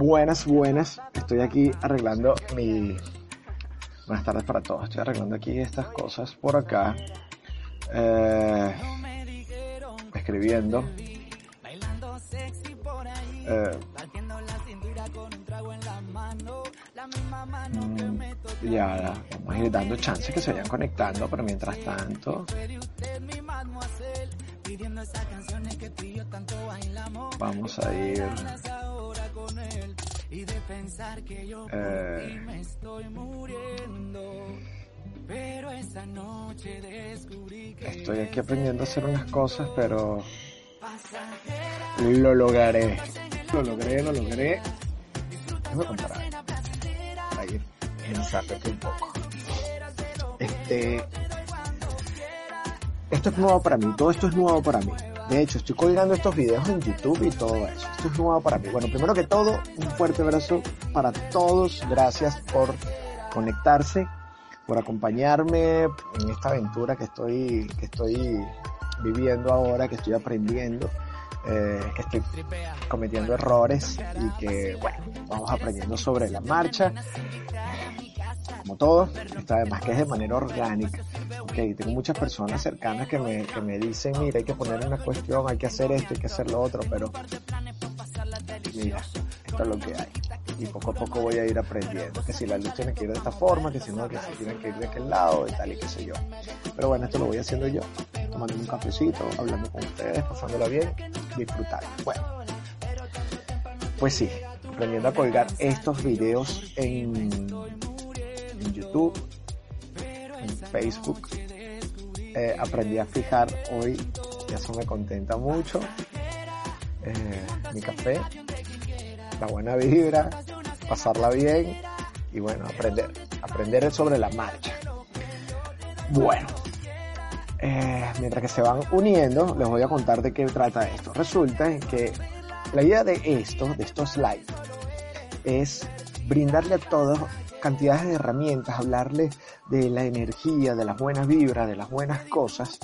Buenas, buenas. Estoy aquí arreglando mi... Buenas tardes para todos. Estoy arreglando aquí estas cosas por acá. Eh, escribiendo. Eh, ya, vamos a ir dando chance que se vayan conectando, pero mientras tanto... Vamos a ir y de pensar que yo eh, me estoy muriendo. Pero esa noche descubrí que estoy aquí aprendiendo a hacer unas cosas, pero lo lograré. Lo logré, lo logré. Déjame comparar. Para ir un poco. Este. Esto es nuevo para mí, todo esto es nuevo para mí. De hecho, estoy colgando estos videos en YouTube y todo eso. Esto es nuevo para mí. Bueno, primero que todo, un fuerte abrazo para todos. Gracias por conectarse, por acompañarme en esta aventura que estoy, que estoy viviendo ahora, que estoy aprendiendo. Eh, que estoy cometiendo errores y que, bueno, vamos aprendiendo sobre la marcha como todo, está además que es de manera orgánica. Okay, tengo muchas personas cercanas que me, que me dicen, mira, hay que poner una cuestión, hay que hacer esto, hay que hacer lo otro, pero mira, esto es lo que hay. Y poco a poco voy a ir aprendiendo, que si la luz tiene que ir de esta forma, que si no, que si tiene que ir de aquel lado y tal y qué sé yo. Pero bueno, esto lo voy haciendo yo, tomando un cafecito, hablando con ustedes, pasándola bien, disfrutar. Bueno, pues sí, aprendiendo a colgar estos videos en en YouTube, en Facebook. Eh, aprendí a fijar hoy, y eso me contenta mucho, eh, mi café, la buena vibra, pasarla bien y bueno, aprender, aprender sobre la marcha. Bueno, eh, mientras que se van uniendo, les voy a contar de qué trata esto. Resulta que la idea de esto, de estos slides, es brindarle a todos cantidades de herramientas, hablarles de la energía, de las buenas vibras, de las buenas cosas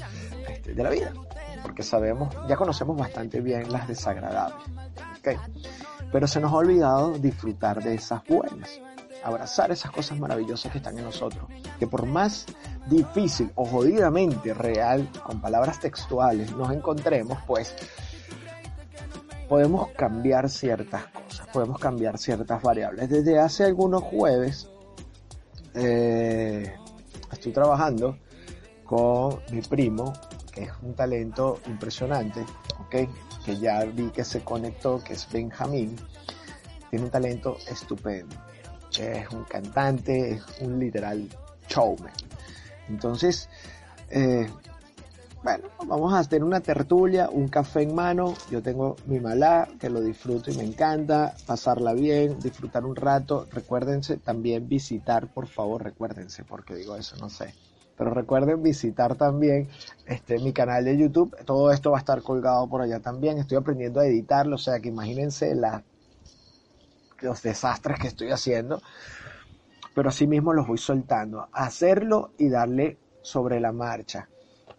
este, de la vida. Porque sabemos, ya conocemos bastante bien las desagradables. Pero se nos ha olvidado disfrutar de esas buenas. Abrazar esas cosas maravillosas que están en nosotros. Que por más difícil o jodidamente real, con palabras textuales, nos encontremos, pues podemos cambiar ciertas cosas, podemos cambiar ciertas variables. Desde hace algunos jueves eh, estoy trabajando con mi primo, que es un talento impresionante, ¿ok? Que ya vi que se conectó, que es Benjamín. Tiene un talento estupendo. Es un cantante, es un literal showman. Entonces, eh, bueno, vamos a hacer una tertulia, un café en mano. Yo tengo mi malá, que lo disfruto y me encanta. Pasarla bien, disfrutar un rato. Recuérdense también visitar, por favor, recuérdense, porque digo eso, no sé. Pero recuerden visitar también este, mi canal de YouTube. Todo esto va a estar colgado por allá también. Estoy aprendiendo a editarlo, o sea que imagínense los desastres que estoy haciendo. Pero así mismo los voy soltando. Hacerlo y darle sobre la marcha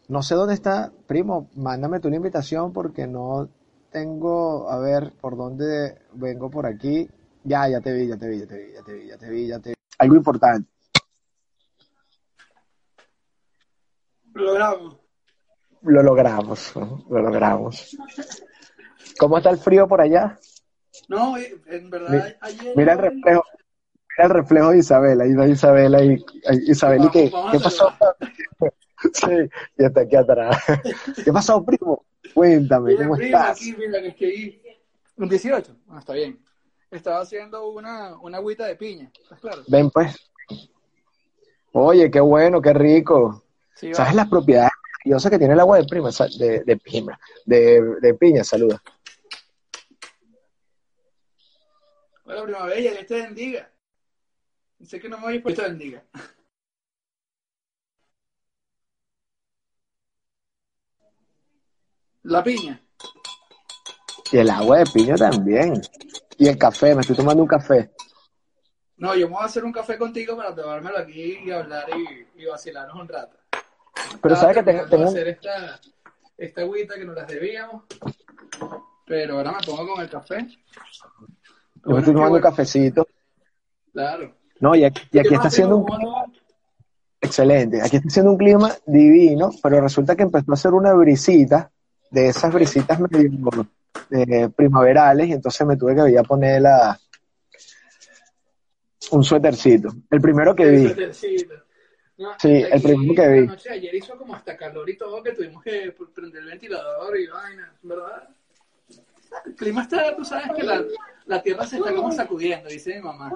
no sé dónde está, primo, mándame tú una invitación porque no tengo, a ver, por dónde vengo por aquí. Ya, ya te vi, ya te vi, ya te vi, ya te vi, ya te vi, ya te vi. Algo importante. Lo logramos. Lo logramos, lo logramos. ¿Cómo está el frío por allá? No, en verdad, ayer... Mira el reflejo, mira el reflejo de Isabela, ahí va Isabela y Isabel, ¿y qué, ¿qué pasó? Sí, y está aquí atrás. ¿Qué pasó, primo? Cuéntame, ¿cómo estás? Aquí, mira, que es que un 18, ah, está bien. Estaba haciendo una, una agüita de piña, ¿estás claro? Ven, pues. Oye, qué bueno, qué rico. ¿Sabes las propiedades maravillosas que tiene el agua de prima, de, de piña, de, de piña, saluda. Hola, prima bella, Dios te bendiga. Sé que no me voy por Dios te bendiga. La piña. Y el agua de piña también. Y el café, me estoy tomando un café. No, yo me voy a hacer un café contigo para tomármelo aquí y hablar y, y vacilarnos un rato. Pero sabes que tengo, tengo- hacer esta, esta agüita que nos las debíamos. Pero ahora me pongo con el café. yo me estoy tomando un cafecito. Claro. No, y aquí, y aquí está haciendo un un... excelente. Aquí está haciendo un clima divino, pero resulta que empezó a hacer una brisita, de esas brisitas medio eh, primaverales, y entonces me tuve que ir a poner la, un suétercito. El primero que vi. No, Sí, el primero que vi. Noche ayer hizo como hasta calor y todo, que tuvimos que prender el ventilador y vaina, ¿verdad? El clima está, tú sabes que la, la tierra se está como sacudiendo, dice mi mamá.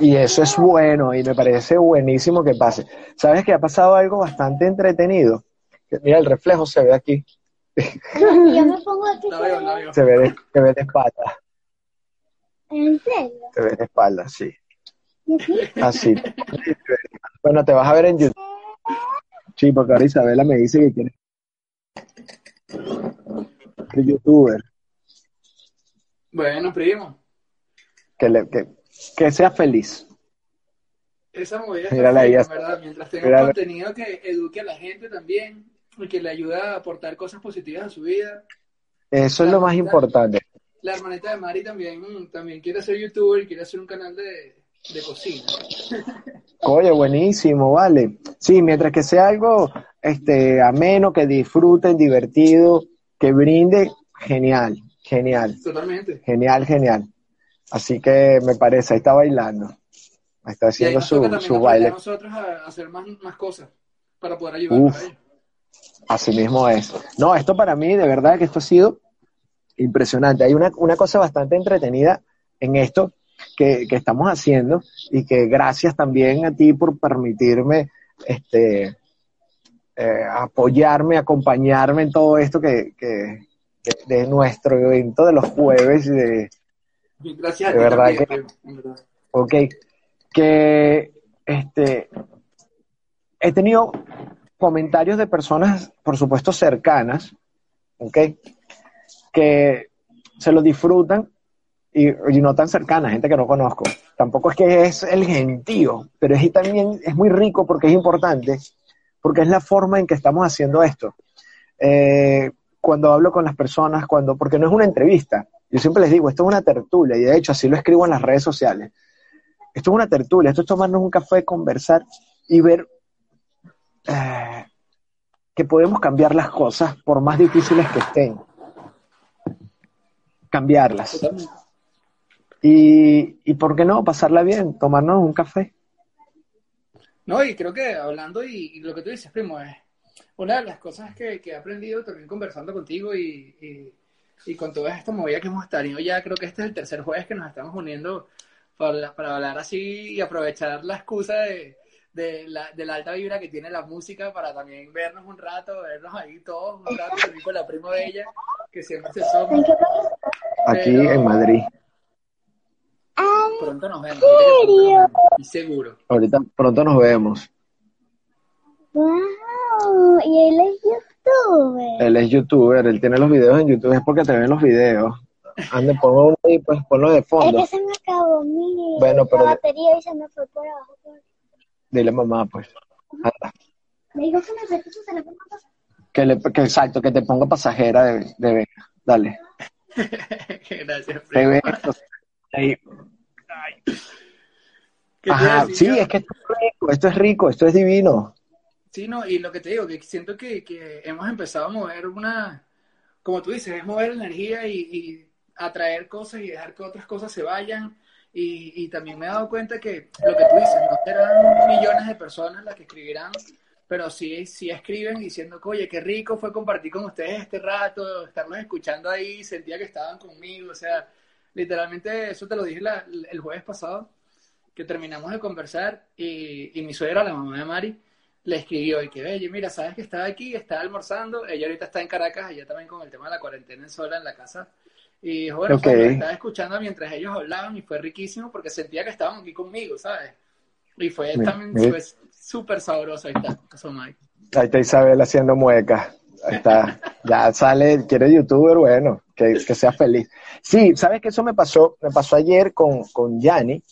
Y eso es bueno y me parece buenísimo que pase. ¿Sabes que ha pasado algo bastante entretenido? Mira, el reflejo se ve aquí, Yo me pongo aquí. La veo, la veo. se ve de, se ve de espalda, ¿En serio? se ve de espalda, sí. Así. Bueno, te vas a ver en YouTube. Sí, porque ahora Isabela me dice que quiere que youtuber, Bueno, primo, que, le, que, que sea feliz. esa movida está Mírala ya. ¿verdad? Mientras tenga Mírala. contenido que eduque a la gente también y que le ayude a aportar cosas positivas a su vida. Eso es lo más importante. La hermanita de Mari también, también quiere ser youtuber y quiere hacer un canal de, de cocina. Oye, buenísimo, vale. Sí, mientras que sea algo este, ameno, que disfruten, divertido, que brinde, genial, genial, Totalmente. genial, genial. Así que me parece, ahí está bailando. Ahí está Y ahí haciendo nos su, baile. a nosotros a hacer más, más cosas para poder ayudarlos Uf. a ellos. Así mismo es. No, esto para mí, de verdad que esto ha sido impresionante. Hay una, una cosa bastante entretenida en esto que, que estamos haciendo y que gracias también a ti por permitirme este, eh, apoyarme, acompañarme en todo esto que, que de, de nuestro evento de los jueves y de, Gracias a De ti verdad también, que- verdad. Ok, que este, he tenido comentarios de personas, por supuesto, cercanas, ok, que se lo disfrutan y, y no tan cercanas, gente que no conozco. Tampoco es que es el gentío, pero es también es muy rico porque es importante, porque es la forma en que estamos haciendo esto. Eh, cuando hablo con las personas, cuando, porque no es una entrevista, yo siempre les digo, esto es una tertulia, y de hecho así lo escribo en las redes sociales. Esto es una tertulia, esto es tomarnos un café, conversar y ver eh, que podemos cambiar las cosas por más difíciles que estén. Cambiarlas. Y, y por qué no, pasarla bien, tomarnos un café. No, y creo que hablando y, lo que tú dices, primo, es una de las cosas que, que he aprendido también conversando contigo y, y, y con todas estas movidas que hemos tenido ya, creo que este es el tercer jueves que nos estamos uniendo para, para hablar así y aprovechar la excusa de, de, la, de la alta vibra que tiene la música para también vernos un rato, vernos ahí todos un rato, también con la prima bella, que siempre se ¿En somos. qué país? Aquí Pero- en Madrid. Pronto nos vemos, estoy seguro. Ahorita pronto nos vemos. wow. Y él es youtuber. Él es youtuber, él tiene los videos en YouTube, es porque te ven los videos. Ande, ponlo uno ahí, pues ponlo de Es fondo. que se me acabó mi Bueno, pero- la batería y se me fue por abajo. Dile mamá, pues. Anda. Me dijo que me su teléfono. Que, le, que exacto, que te ponga pasajera de, de Vega. Dale. Gracias, Te primo. ve ahí. ¿Qué te Ajá, sí, es que esto es rico, esto es rico, esto es divino. Sí, no, y lo que te digo, que siento que, que hemos empezado a mover una, como tú dices, es mover energía y, y atraer cosas y dejar que otras cosas se vayan. Y, y también me he dado cuenta que lo que tú dices, no serán millones de personas las que escribirán, pero sí, sí escriben diciendo oye, qué rico fue compartir con ustedes este rato, estarlos escuchando ahí, sentía que estaban conmigo, o sea, literalmente eso te lo dije el jueves pasado, que terminamos de conversar y, y mi suegra, la mamá de Mari, le escribió y que, oye, mira, sabes que estaba aquí, estaba almorzando, ella ahorita está en Caracas, ella también con el tema de la cuarentena sola en la casa, Y bueno, Ok. fue, lo estaba escuchando mientras ellos hablaban y fue riquísimo porque sentía que estaban aquí conmigo, ¿sabes? Y fue también fue súper sabroso. Ahí está, eso, Mike. Ahí está Isabel haciendo muecas. Ahí está. Ya sale, quiere youtuber, bueno, que, que sea feliz. Sí, ¿sabes que eso me pasó? Me pasó ayer con, con Yanni,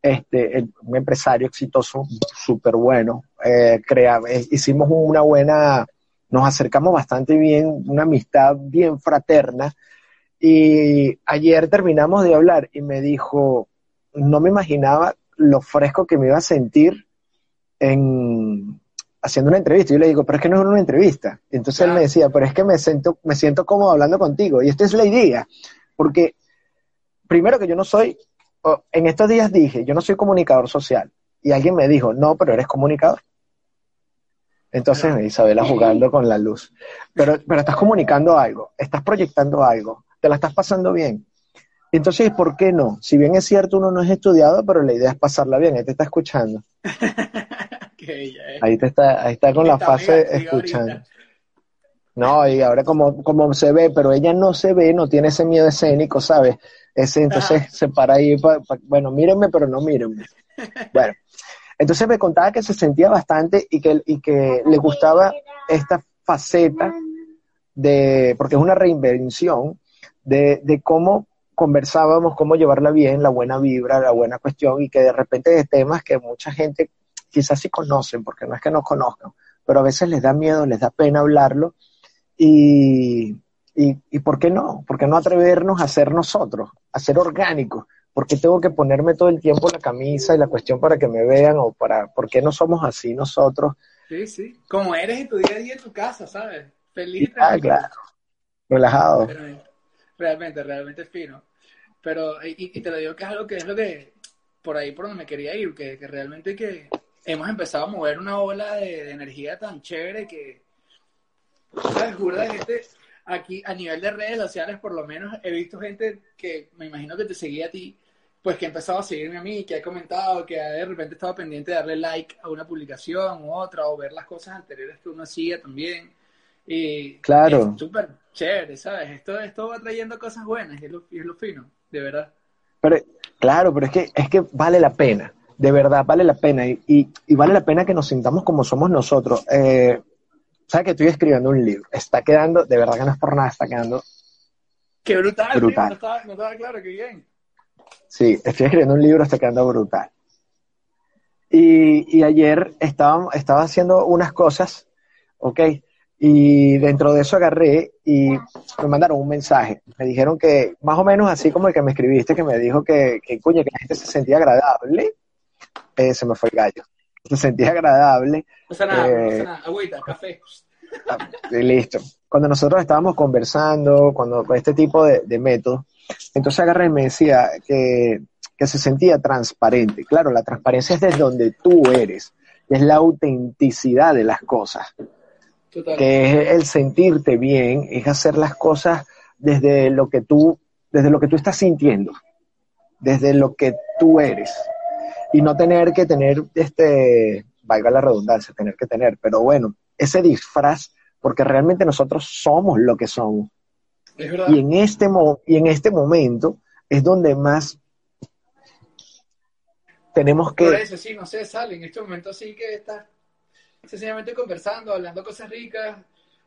este, el- un empresario exitoso, súper bueno. Eh, crea- eh, hicimos una buena, nos acercamos bastante bien, una amistad bien fraterna. Y ayer terminamos de hablar y me dijo, no me imaginaba lo fresco que me iba a sentir en haciendo una entrevista. Yo le digo, pero es que no es una entrevista. Y entonces él me decía, pero es que me siento, me siento cómodo hablando contigo. Y esta es la idea. Porque, primero que yo no soy, o, en estos días dije, yo no soy comunicador social. Y alguien me dijo, no, pero eres comunicador. Entonces. Isabela jugando con la luz. Pero, pero estás comunicando algo, estás proyectando algo, te la estás pasando bien. Entonces, ¿por qué no? Si bien es cierto, uno no es estudiado, pero la idea es pasarla bien. Ahí te está escuchando. es. Ahí te está, ahí está con la fase escuchando. No, y ahora como, como se ve, pero ella no se ve, no tiene ese miedo escénico, ¿sabes? Ese, entonces Ajá. se para ahí, pa- pa- bueno, mírenme, pero no mírenme. Bueno, entonces me contaba que se sentía bastante y que, y que le gustaba esta faceta de, porque es una reinvención, de, de cómo conversábamos, cómo llevarla bien, la buena vibra, la buena cuestión, y que de repente de temas que mucha gente quizás sí conocen, porque no es que no conozcan, pero a veces les da miedo, les da pena hablarlo, y, y, y ¿por qué no? ¿Por qué no atrevernos a ser nosotros, a ser orgánicos? ¿Por qué tengo que ponerme todo el tiempo la camisa y la cuestión para que me vean o para, ¿por qué no somos así nosotros? Sí, sí. Como eres en tu día a día en tu casa, ¿sabes? Feliz y Ah, claro, relajado. Realmente, realmente fino. Pero, y, y te lo digo que es algo que es lo que, por ahí por donde me quería ir, que, que realmente que hemos empezado a mover una ola de, de energía tan chévere que, ¿sabes? Burda de gente, aquí a nivel de redes sociales por lo menos he visto gente que me imagino que te seguía a ti, pues que ha empezado a seguirme a mí, que ha comentado, que de repente estaba pendiente de darle like a una publicación u otra, o ver las cosas anteriores que uno hacía también. Y Claro. es súper chévere, ¿sabes? Esto, esto va trayendo cosas buenas y es lo, y es lo fino, de verdad. Pero, claro, pero es que, es que vale la pena, de verdad, vale la pena. Y, y, y vale la pena que nos sintamos como somos nosotros. Eh, ¿Sabes que estoy escribiendo un libro? Está quedando, de verdad que no es por nada, está quedando. Qué brutal, Brutal. no, estaba, no estaba claro, qué bien. Sí, estoy escribiendo un libro, está quedando brutal. Y, y ayer estaba, estaba haciendo unas cosas, ¿ok? Y dentro de eso agarré y me mandaron un mensaje. Me dijeron que, más o menos así como el que me escribiste, que me dijo que, que coño, que la gente se sentía agradable. Eh, se me fue el gallo. Se sentía agradable. No pasa nada, no Eh, nada. Agüita, café. Y listo. Cuando nosotros estábamos conversando, cuando con este tipo de, de métodos, entonces agarré y me decía que, que se sentía transparente. Claro, la transparencia es desde donde tú eres, es la autenticidad de las cosas, Total. que es el sentirte bien, es hacer las cosas desde lo que tú, desde lo que tú estás sintiendo, desde lo que tú eres, y no tener que tener este, valga la redundancia, tener que tener, pero bueno, ese disfraz, porque realmente nosotros somos lo que somos. Es verdad. Y en este, mo- y en este momento es donde más tenemos Por que... eso, sí, no sé, sale en este momento sí que estás sencillamente conversando, hablando cosas ricas.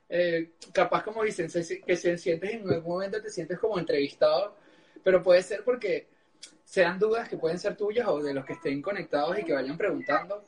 eh, capaz, como dicen, se- que se sientes en algún momento te sientes como entrevistado, pero puede ser porque sean dudas que pueden ser tuyas o de los que estén conectados y que vayan preguntando,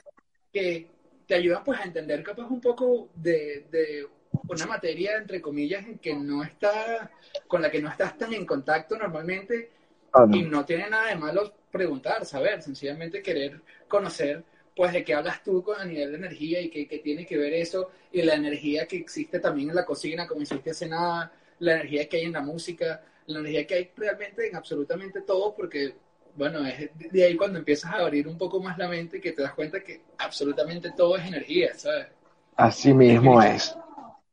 que te ayudan pues a entender capaz un poco de, de una materia, entre comillas, en que no está, con la que no estás tan en contacto normalmente Ah, no. y no tiene nada de malo preguntar, saber, sencillamente querer conocer, pues, de qué hablas tú con, a nivel de energía y qué, qué tiene que ver eso, y la energía que existe también en la cocina, como hiciste hace nada, la energía que hay en la música, la energía que hay realmente en absolutamente todo, porque, bueno, es de- de ahí cuando empiezas a abrir un poco más la mente que te das cuenta que absolutamente todo es energía, ¿sabes? Así mismo es.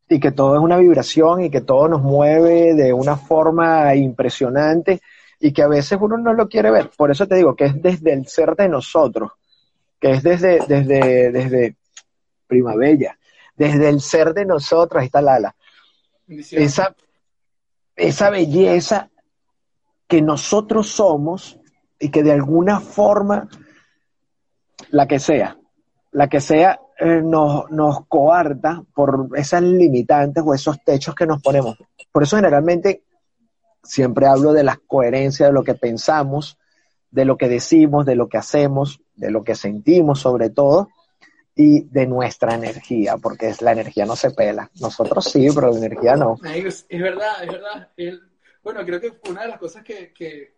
Y que todo es una vibración y que todo nos mueve de una forma impresionante y que a veces uno no lo quiere ver. Por eso te digo que es desde el ser de nosotros, que es desde, desde, desde Primavera, desde el ser de nosotros, ahí está Lala, esa, esa belleza que nosotros somos y que de alguna forma, la que sea, la que sea, eh, nos, nos coarta por esas limitantes o esos techos que nos ponemos. Por eso generalmente siempre hablo de la coherencia de lo que pensamos, de lo que decimos, de lo que hacemos, de lo que sentimos sobre todo, y de nuestra energía, porque es, la energía no se pela. Nosotros sí, pero la energía no. Es, es verdad, es verdad. El, bueno, creo que una de las cosas que, que,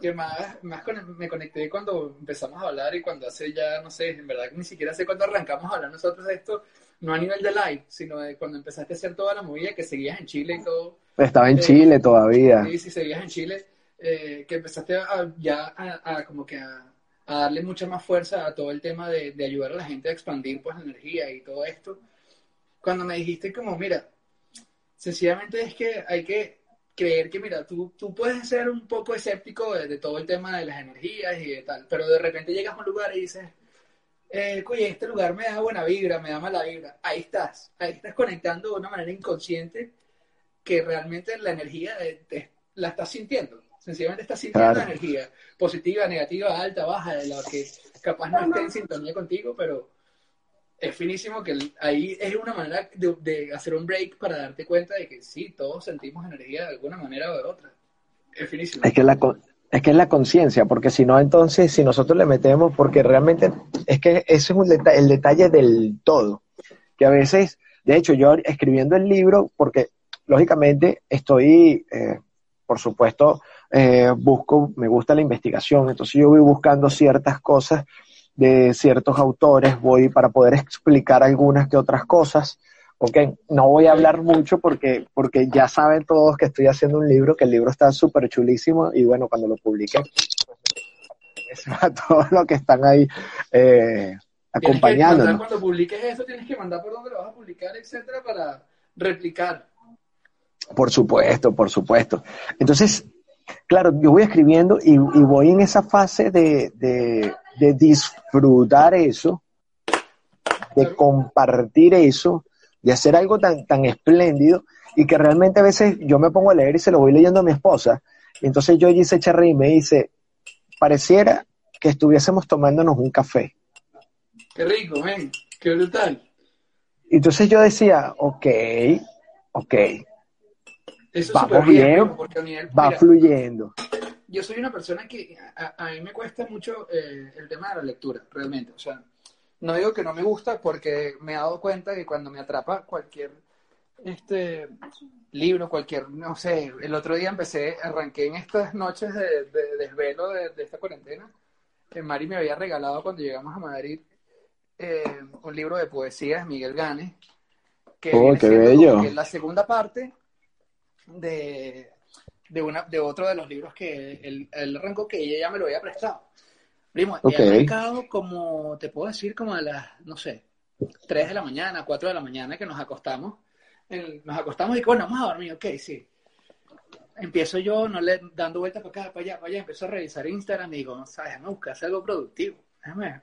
que más, más con, me conecté cuando empezamos a hablar y cuando hace ya, no sé, en verdad ni siquiera sé cuándo arrancamos a hablar nosotros de esto, no a nivel de live, sino de cuando empezaste a hacer toda la movida, que seguías en Chile y todo. Estaba en eh, Chile todavía. Sí, sí, seguías en Chile, eh, que empezaste a, ya a, a como que a a darle mucha más fuerza a todo el tema de, de, ayudar a la gente a expandir pues la energía y todo esto. Cuando me dijiste como, mira, sencillamente es que hay que creer que, mira, tú, tú puedes ser un poco escéptico de, de, todo el tema de las energías y de tal, pero de repente llegas a un lugar y dices, eh, oye, este lugar me da buena vibra, me da mala vibra. Ahí estás, ahí estás conectando de una manera inconsciente que realmente la energía la estás sintiendo. Sencillamente estás sintiendo claro. energía positiva, negativa, alta, baja, de la que capaz no esté en sintonía contigo, pero es finísimo que ahí es una manera de, de, hacer un break para darte cuenta de que sí, todos sentimos energía de alguna manera o de otra. Es finísimo. Es que la, es que es la conciencia, porque si no, entonces, si nosotros le metemos, porque realmente es que ese es un deta el detalle del todo, que a veces, de hecho, yo escribiendo el libro, porque lógicamente estoy, eh, por supuesto, eh, busco, me gusta la investigación, entonces yo voy buscando ciertas cosas de ciertos autores, voy para poder explicar algunas que otras cosas. Ok, no voy a hablar mucho porque, porque ya saben todos que estoy haciendo un libro, que el libro está súper chulísimo y bueno, cuando lo publique, pues, a todos los que están ahí eh, acompañando. Cuando publiques eso, tienes que mandar por dónde lo vas a publicar, etcétera, para replicar. Por supuesto, por supuesto. Entonces, claro, yo voy escribiendo y, y voy en esa fase de, de, de, disfrutar eso, de compartir eso, de hacer algo tan, tan espléndido y que realmente a veces yo me pongo a leer y se lo voy leyendo a mi esposa. Y entonces yo allí se echa y me dice, pareciera que estuviésemos tomándonos un café. Qué rico, ven, qué brutal. Y entonces yo decía, ok, ok, eso Vamos bien, bien nivel, va mira, fluyendo. Yo soy una persona que a, a mí me cuesta mucho eh, el tema de la lectura, realmente. O sea, no digo que no me gusta porque me he dado cuenta que cuando me atrapa cualquier este libro, cualquier, no sé, el otro día empecé, arranqué en estas noches de, de desvelo de, de, esta cuarentena. Que Mari me había regalado cuando llegamos a Madrid eh, un libro de poesía de Miguel Gane. Que oh, qué bello. Que la segunda parte de, de, una, de otro de los libros que él, él arrancó, que ella ya me lo había prestado. Primo, okay. he arrancado como, te puedo decir, como a las, no sé, 3 de la mañana, 4 de la mañana que nos acostamos. El, nos acostamos y bueno, vamos a dormir, ok, sí. Empiezo yo no le, dando vueltas para acá, para allá, para allá, empiezo a revisar Instagram y digo, sabes, déjame buscar algo productivo. Déjame.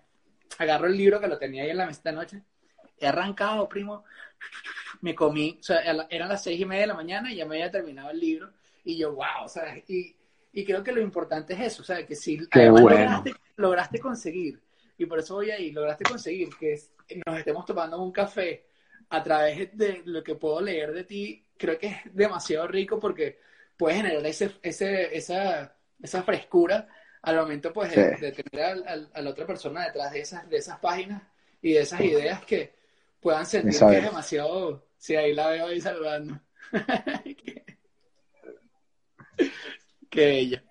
Agarro el libro que lo tenía ahí en la mesa de noche. He arrancado, primo, me comí, o sea, eran las seis y media de la mañana y ya me había terminado el libro. Y yo, wow, ¿sabes? Y, y creo que lo importante es eso, o sea, que si bueno. lograste, lograste, conseguir, y por eso voy ahí, lograste conseguir que nos estemos tomando un café a través de lo que puedo leer de ti, creo que es demasiado rico porque puedes generar ese, ese, esa, esa frescura al momento pues de, sí. de tener a, a, la otra persona detrás de esas, de esas páginas y de esas ideas que puedan sentir que es demasiado Sí, ahí la veo ahí saludando. Qué bella.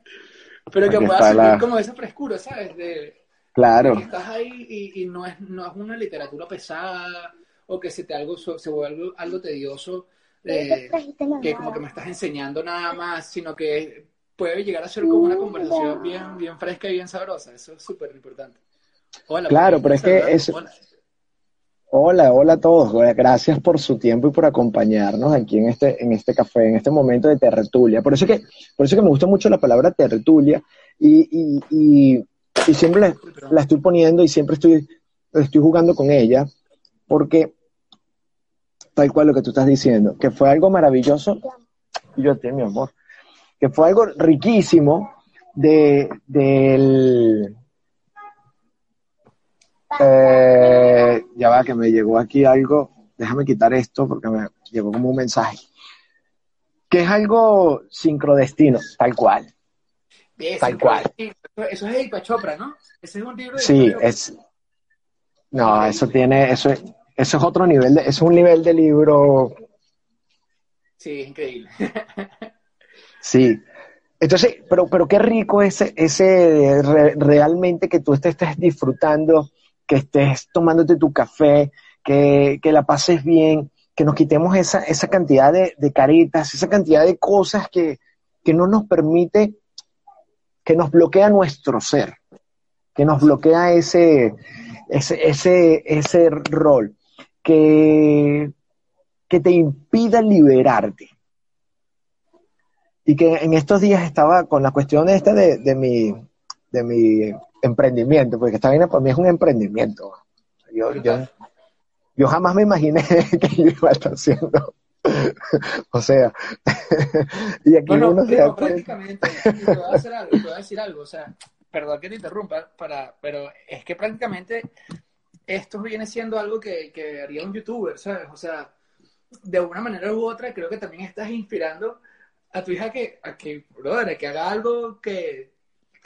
Pero que pueda sentir la... como esa frescura, ¿sabes? De, claro. De que estás ahí y, y, no, es, no es una literatura pesada o que se te algo, se vuelve algo, algo tedioso, eh, que como que me estás enseñando nada más, sino que puede llegar a ser como una conversación bien, bien fresca y bien sabrosa. Eso es súper importante. Hola, claro, pero es que es, Hola. Hola, a todos. Gracias por su tiempo y por acompañarnos aquí en este, en este café, en este momento de tertulia. Por eso que, por eso que me gusta mucho la palabra tertulia y, y, y, siempre la, estoy poniendo y siempre estoy, estoy jugando con ella, porque tal cual lo que tú estás diciendo, que fue algo maravilloso. Yo ti, mi amor. que fue algo riquísimo de, del... Eh, ya va, que me llegó aquí algo. Déjame quitar esto porque me llegó como un mensaje. Que es algo sincrodestino, tal cual. Tal cual. Eso es de Deepak Chopra, ¿no? Ese es un libro de Sí, es. No, eso tiene, eso es, eso es otro nivel de, es un nivel de libro, Sí, es increíble. sí. Entonces, pero, pero qué rico ese, ese re- realmente que tú te estés disfrutando, que estés tomándote tu café, que, que la pases bien, que nos quitemos esa, esa cantidad de, de caretas, esa cantidad de cosas que, que no nos permite, que nos bloquea nuestro ser, que nos bloquea ese, ese, ese, ese rol, que, que te impida liberarte. Y que en estos días estaba con la cuestión esta de, de mi, de mi emprendimiento, porque esta vaina para mí es un emprendimiento. Yo, yo, yo jamás me imaginé que yo iba a estar haciendo. o sea, y aquí Bueno, uno se da cuenta. prácticamente, te voy a hacer algo, te voy a decir algo, o sea, perdón que te interrumpa, para, pero es que prácticamente esto viene siendo algo que, que haría un youtuber, ¿sabes? O sea, de una manera u otra, creo que también estás inspirando a tu hija que, a que, brother, que haga algo que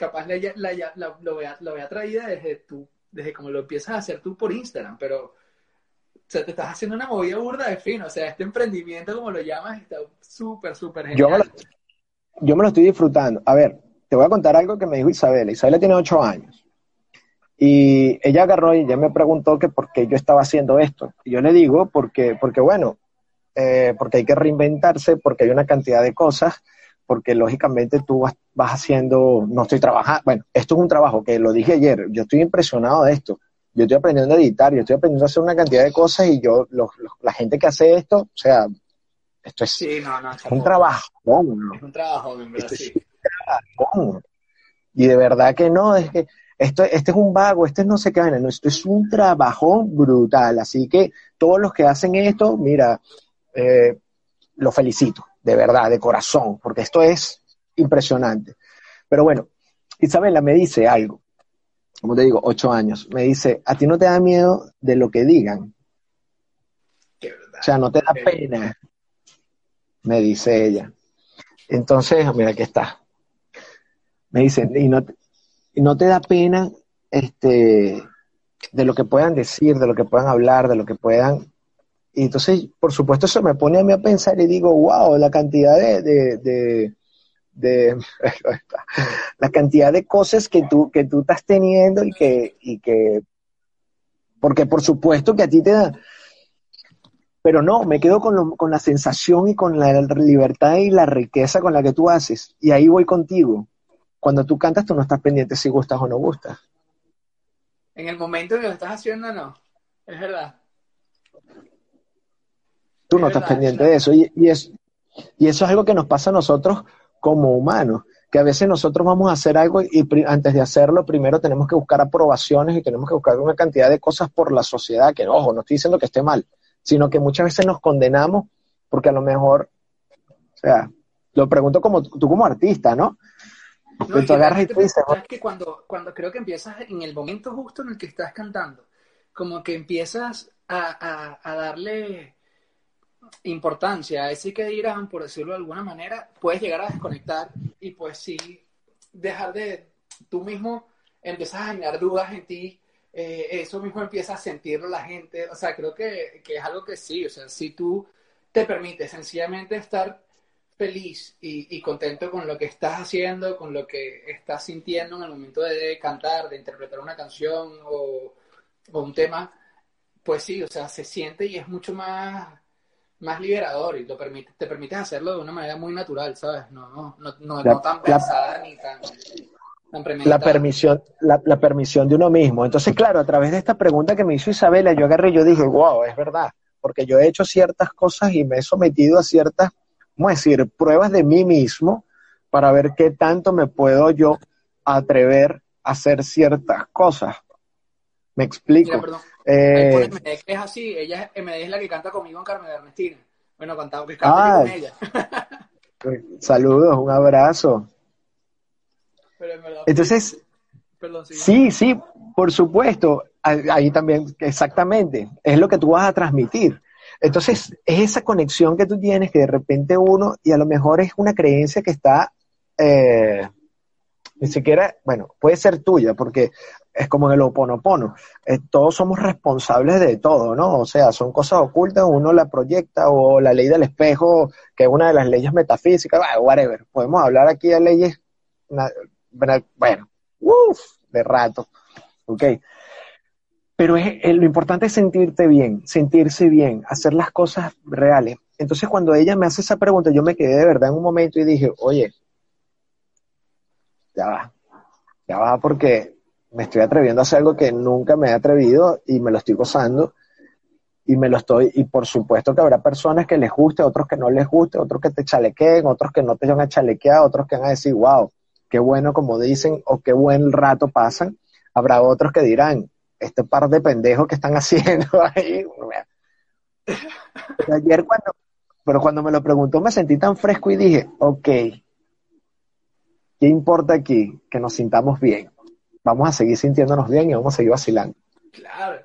capaz la, la- la- lo, vea, lo vea traída desde tú, desde como lo empiezas a hacer tú por Instagram, pero o sea, te estás haciendo una movida burda de fino, o sea, este emprendimiento, como lo llamas, está súper, súper Yo me, genial. lo, yo me lo estoy disfrutando. A ver, te voy a contar algo que me dijo Isabela. Isabela tiene ocho años. Y ella agarró y ya me preguntó que por qué yo estaba haciendo esto. Y yo le digo, porque, porque bueno, eh, porque hay que reinventarse, porque hay una cantidad de cosas, porque lógicamente tú vas, vas haciendo, no estoy trabajando, bueno, esto es un trabajo que lo dije ayer, yo estoy impresionado de esto. Yo estoy aprendiendo a editar, yo estoy aprendiendo a hacer una cantidad de cosas y yo, los- los- la gente que hace esto, o sea, esto es Sí, no, no, es un trabajo, ¿no? Es un trabajo, en verdad, sí. ¿Cómo? Y de verdad que no, es que esto, este es un vago, este es no qué vaina, no, esto es un trabajo brutal. Así que todos los que hacen esto, mira, eh, lo felicito, de verdad, de corazón, porque esto es impresionante. Pero bueno, Isabela me dice algo, como te digo, ocho años, me dice, ¿a ti no te da miedo de lo que digan? Qué verdad. O sea, no te da pena, me dice ella. Entonces, mira, aquí está. Me dice, y no, y no te da pena este, de lo que puedan decir, de lo que puedan hablar, de lo que puedan. Y entonces, por supuesto, eso me pone a mí a pensar y digo, wow, la cantidad de, de, de, de- la cantidad de cosas que tú, que tú estás teniendo y que, y que, porque por supuesto que a ti te da, pero no, me quedo con, lo- con la sensación y con la libertad y la riqueza con la que tú haces. Y ahí voy contigo. Cuando tú cantas, tú no estás pendiente si gustas o no gustas. En el momento en que lo estás haciendo, no. Es verdad. Tú Es no estás pendiente es de eso. Y, y, es, y eso es algo que nos pasa a nosotros como humanos. Que a veces nosotros vamos a hacer algo y antes de hacerlo, primero tenemos que buscar aprobaciones y tenemos que buscar una cantidad de cosas por la sociedad. Que, ojo, no estoy diciendo que esté mal, sino que muchas veces nos condenamos porque a lo mejor, o sea, lo pregunto como tú como artista, ¿no? No, Que es tú que agarras y dices, sabes que cuando, cuando creo que empiezas en el momento justo en el que estás cantando, como que empiezas a, a- a darle importancia. Ese que dirán, por decirlo de alguna manera, puedes llegar a desconectar y pues sí dejar de tú mismo empiezas a generar dudas en ti, eh, eso mismo empieza a sentirlo la gente, o sea, creo que, que es algo que sí, o sea, si tú te permites sencillamente estar feliz y, y contento con lo que estás haciendo, con lo que estás sintiendo en el momento de cantar, de interpretar una canción o, o un tema, pues sí, o sea, se siente y es mucho más, más liberador y lo permite, te permites hacerlo de una manera muy natural, ¿sabes? No, no, no, no, La- no tan la- pensada ni tan, tan la permisión, la, la permisión de uno mismo. Entonces, claro, a través de esta pregunta que me hizo Isabela, yo agarré y yo dije, wow, es verdad, porque yo he hecho ciertas cosas y me he sometido a ciertas, a decir, pruebas de mí mismo para ver qué tanto me puedo yo atrever a hacer ciertas cosas. Me explico. Mira, perdón, Eh, MD, que es así, ella es, MD es la que canta conmigo en Carmen de Ernestina. Bueno, cantaba que canta Ah. con ella. Saludos, un abrazo. Pero en verdad, Entonces, perdón, sí. sí, sí, por supuesto, ahí ahí también, exactamente, es lo que tú vas a transmitir. Entonces, es esa conexión que tú tienes que de repente uno, y a lo mejor es una creencia que está, eh, ni siquiera, bueno, puede ser tuya, porque es como en el oponopono, eh, todos somos responsables de todo, ¿no? O sea, son cosas ocultas, uno la proyecta, o la ley del espejo, que es una de las leyes metafísicas, bah, whatever, podemos hablar aquí de leyes, bueno, uff, de rato, ok. Pero es, eh, lo importante es sentirte bien, sentirse bien, hacer las cosas reales. Entonces, cuando ella me hace esa pregunta, yo me quedé de verdad en un momento y dije, oye, ya va, ya va, porque me estoy atreviendo a hacer algo que nunca me he atrevido y me lo estoy gozando y me lo estoy, y por supuesto que habrá personas que les guste, otros que no les guste, otros que te chalequeen, otros que no te van a chalequear, otros que van a decir, wow, qué bueno como dicen, o qué buen rato pasan. Habrá otros que dirán, este par de pendejos que están haciendo ahí. Ayer cuando, pero cuando me lo preguntó me sentí tan fresco y dije, ok, ¿qué importa aquí? Que nos sintamos bien. Vamos a seguir sintiéndonos bien y vamos a seguir vacilando. Claro.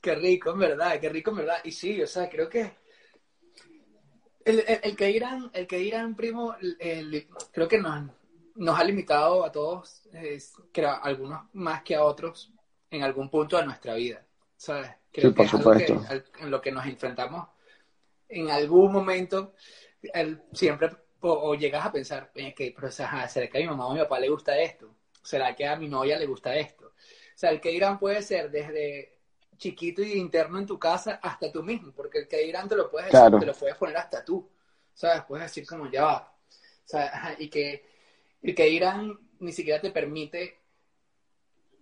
Qué rico, en verdad, qué rico, en verdad. Y sí, o sea, creo que el, el- el que irán, el que irán, primo, el- creo que nos, nos ha limitado a todos, es, creo, a algunos más que a otros, en algún punto de nuestra vida. ¿Sabes? Creo Sí, por que que- supuesto. al- en lo que nos enfrentamos en algún momento, siempre o, o llegas a pensar, "Eh, que, pero, o sea, ajá, ¿será que a mi mamá o a mi papá le gusta esto? ¿Será que a mi novia le gusta esto? O sea, el que irán puede ser desde chiquito y interno en tu casa hasta tú mismo, porque el que irán te lo puedes decir, Claro. te lo puedes poner hasta tú, ¿sabes? Puedes decir como ya va, ¿sabes? Y que el que irán ni siquiera te permite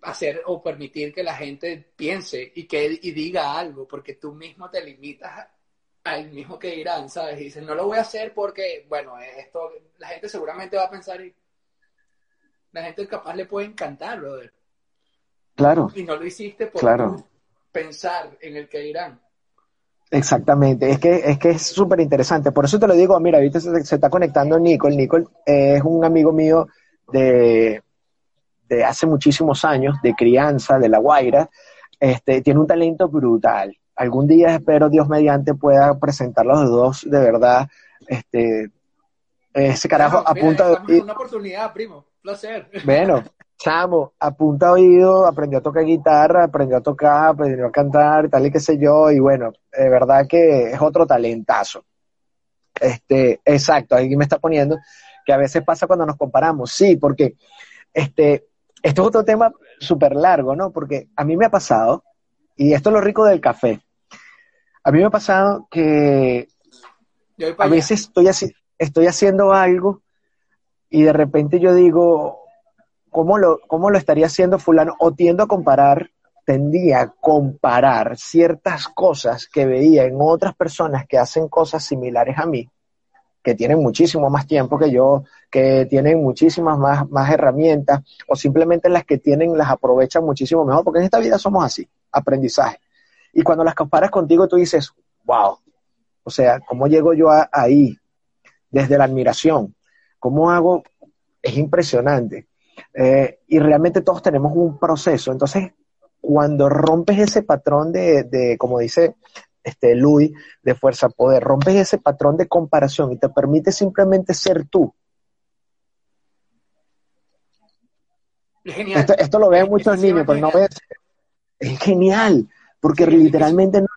hacer o permitir que la gente piense y que y diga algo, porque tú mismo te limitas al mismo que irán, ¿sabes? Y dicen, no lo voy a hacer porque, bueno, esto, la gente seguramente va a pensar y la gente capaz le puede encantar, brother. Claro, Y no lo hiciste por Claro. pensar en el que irán. exactamente. Es que es que es súper interesante. Por eso te lo digo, mira, ahorita se, se está conectando Nicole. Nicole es un amigo mío de, de hace muchísimos años, de crianza, de La Guaira. Este, tiene un talento brutal. Algún día espero Dios mediante pueda presentar los dos de verdad. Este, ese carajo Bueno, mira, apunta una oportunidad, primo. Placer. Bueno, chamo, apunta oído, aprendió a tocar guitarra, aprendió a tocar, aprendió a cantar, tal y qué sé yo, y bueno, de verdad que es otro talentazo. Este, exacto, ahí me está poniendo que a veces pasa cuando nos comparamos, sí, porque este, esto es otro tema súper largo, ¿no? Porque a mí me ha pasado, y esto es lo rico del café, a mí me ha pasado que a veces estoy, haci- estoy haciendo algo y de repente yo digo, ¿cómo lo, ¿cómo lo estaría haciendo fulano? O tiendo a comparar, tendía a comparar ciertas cosas que veía en otras personas que hacen cosas similares a mí, que tienen muchísimo más tiempo que yo, que tienen muchísimas más, más herramientas, o simplemente las que tienen las aprovechan muchísimo mejor, porque en esta vida somos así, aprendizaje. Y cuando las comparas contigo, tú dices, wow, o sea, ¿cómo llego yo ahí? Desde la admiración. ¿Cómo hago? Es impresionante. Eh, y realmente todos tenemos un proceso. Entonces, cuando rompes ese patrón de, de, como dice este Luis, de fuerza poder, rompes ese patrón de comparación y te permite simplemente ser tú. Genial. Esto, esto lo ven muchos niños, pero no ves. Es genial, porque Sí, literalmente no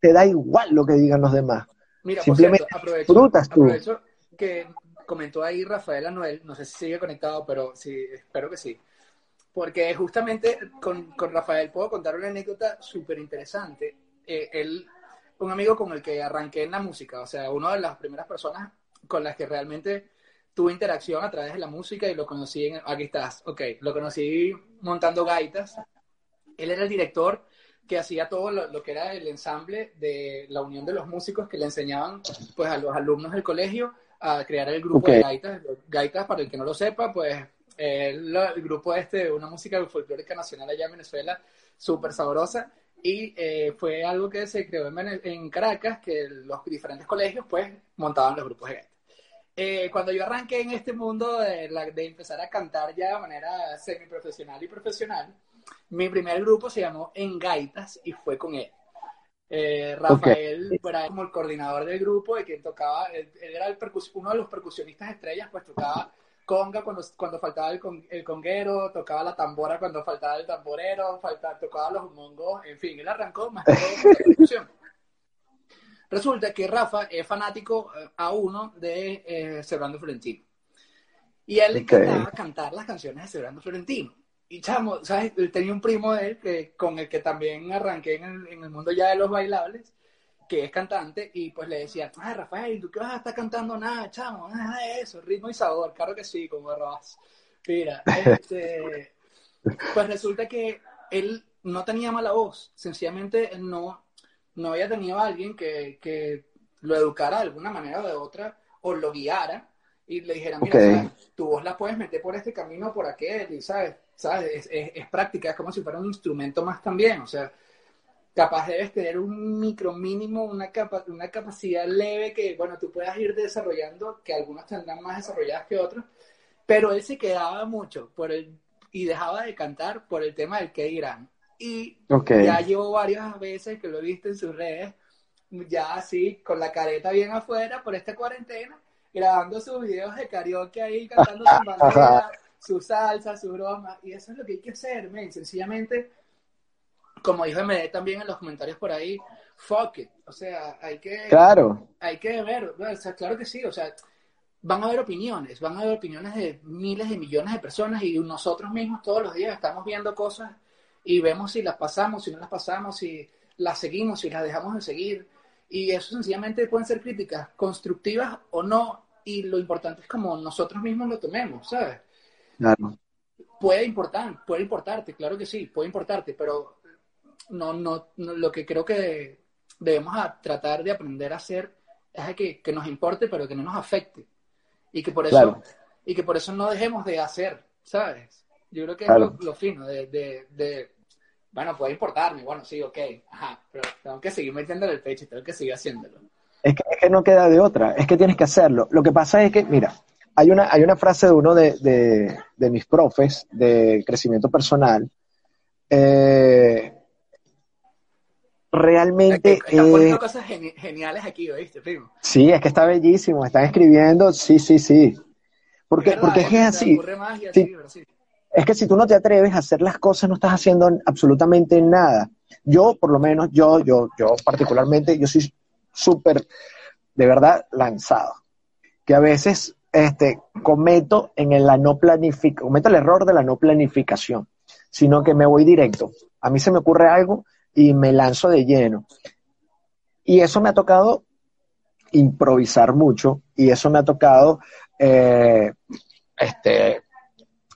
te- da igual lo que digan los demás. Mira, Simplemente por cierto, aprovecho, disfrutas tú. aprovecho que comentó ahí Rafael Anuel, no sé si sigue conectado, pero sí, espero que sí. Porque justamente con, con Rafael puedo contar una anécdota súper interesante. Eh, él, un amigo con el que arranqué en la música, o sea, una de las primeras personas con las que realmente tuve interacción a través de la música y lo conocí en, aquí estás, ok, lo conocí montando gaitas. Él era el director que hacía todo lo, lo que era el ensamble de la unión de los músicos que le enseñaban pues a los alumnos del colegio a crear el grupo Ok. de gaitas. Gaitas, para el que no lo sepa, pues el, el grupo este una música folclórica nacional allá en Venezuela, súper sabrosa. Y eh, fue algo que se creó en, en Caracas, que los diferentes colegios pues montaban los grupos de gaitas. eh, cuando yo arranqué en este mundo de, la- de empezar a cantar ya de manera semiprofesional y profesional, mi primer grupo se llamó En Gaitas y fue con él. Eh, Rafael era como el coordinador del grupo y quien tocaba, él, él era el uno de los percusionistas estrellas, pues tocaba conga cuando, cuando faltaba el, con- el conguero, tocaba la tambora cuando faltaba el tamborero, tocaba los mongos, en fin, él arrancó más que todo la percusión. Resulta que Rafa es fanático eh, a uno de eh, Servando Florentino. Y él le Ok. encantaba cantar las canciones de Servando Florentino. Y chamo, ¿sabes? Tenía un primo de él que, con el que también arranqué en el, en el mundo ya de los bailables, que es cantante, y pues le decía, ah, Rafael, ¿tú qué vas a estar cantando? Nada, chamo, nada de eso, ritmo y sabor, claro que sí, como arroz. Mira, este, pues resulta que él no tenía mala voz, sencillamente él no, no había tenido a alguien que, que lo educara de alguna manera o de otra, o lo guiara, y le dijera, mira, Ok. ¿sabes? tu voz la puedes meter por este camino o por aquel, y sabes, sabes, es, es- es práctica, es como si fuera un instrumento más también, o sea, capaz debes tener un micro mínimo, una, capa- una capacidad leve que, bueno, tú puedas ir desarrollando, que algunos tendrán más desarrolladas que otros, pero él se quedaba mucho por el, y dejaba de cantar por el tema del que dirán. Y Ok. ya llevo varias veces que lo he visto en sus redes, ya así, con la careta bien afuera por esta cuarentena, grabando sus videos de karaoke ahí, cantando su bandera, su salsa, su broma, y eso es lo que hay que hacer, men, sencillamente, como dijo MD también en los comentarios por ahí, fuck it, o sea, hay que, Claro, hay que ver, o sea, claro que sí, o sea, van a haber opiniones, van a haber opiniones de miles de millones de personas y nosotros mismos todos los días estamos viendo cosas y vemos si las pasamos, si no las pasamos, si las seguimos, si las dejamos de seguir. Y eso sencillamente pueden ser críticas constructivas o no, y lo importante es como nosotros mismos lo tomemos, ¿sabes? Claro. Puede importar, puede importarte, claro que sí, puede importarte, pero no, no, no- lo que creo que debemos a tratar de aprender a hacer es que, que nos importe, pero que no nos afecte. Y que por eso, Claro. y que por eso no dejemos de hacer, ¿sabes? Yo creo que Claro. es lo, lo fino de, de, de, bueno, puede importarme, bueno, sí, ok, ajá, pero tengo que seguir metiéndole el pecho y tengo que seguir haciéndolo. Es que, es que no queda de otra, es que tienes que hacerlo. Lo que pasa es que, mira, hay una, hay una frase de uno de, de- de mis profes de crecimiento personal. eh, realmente, Están poniendo eh, cosas geni- geniales aquí, ¿oíste, primo? sí, es que está bellísimo, están escribiendo, sí, sí, sí. Porque, verdad, porque es que es así. Sí. sí. Es que si tú no te atreves a hacer las cosas, no estás haciendo absolutamente nada. Yo, por lo menos, yo, yo, yo particularmente, yo soy súper, de verdad, lanzado. Que a veces este, cometo en la no planific cometo el error de la no planificación, sino que me voy directo. A mí se me ocurre algo y me lanzo de lleno. Y eso me ha tocado improvisar mucho y eso me ha tocado eh, este,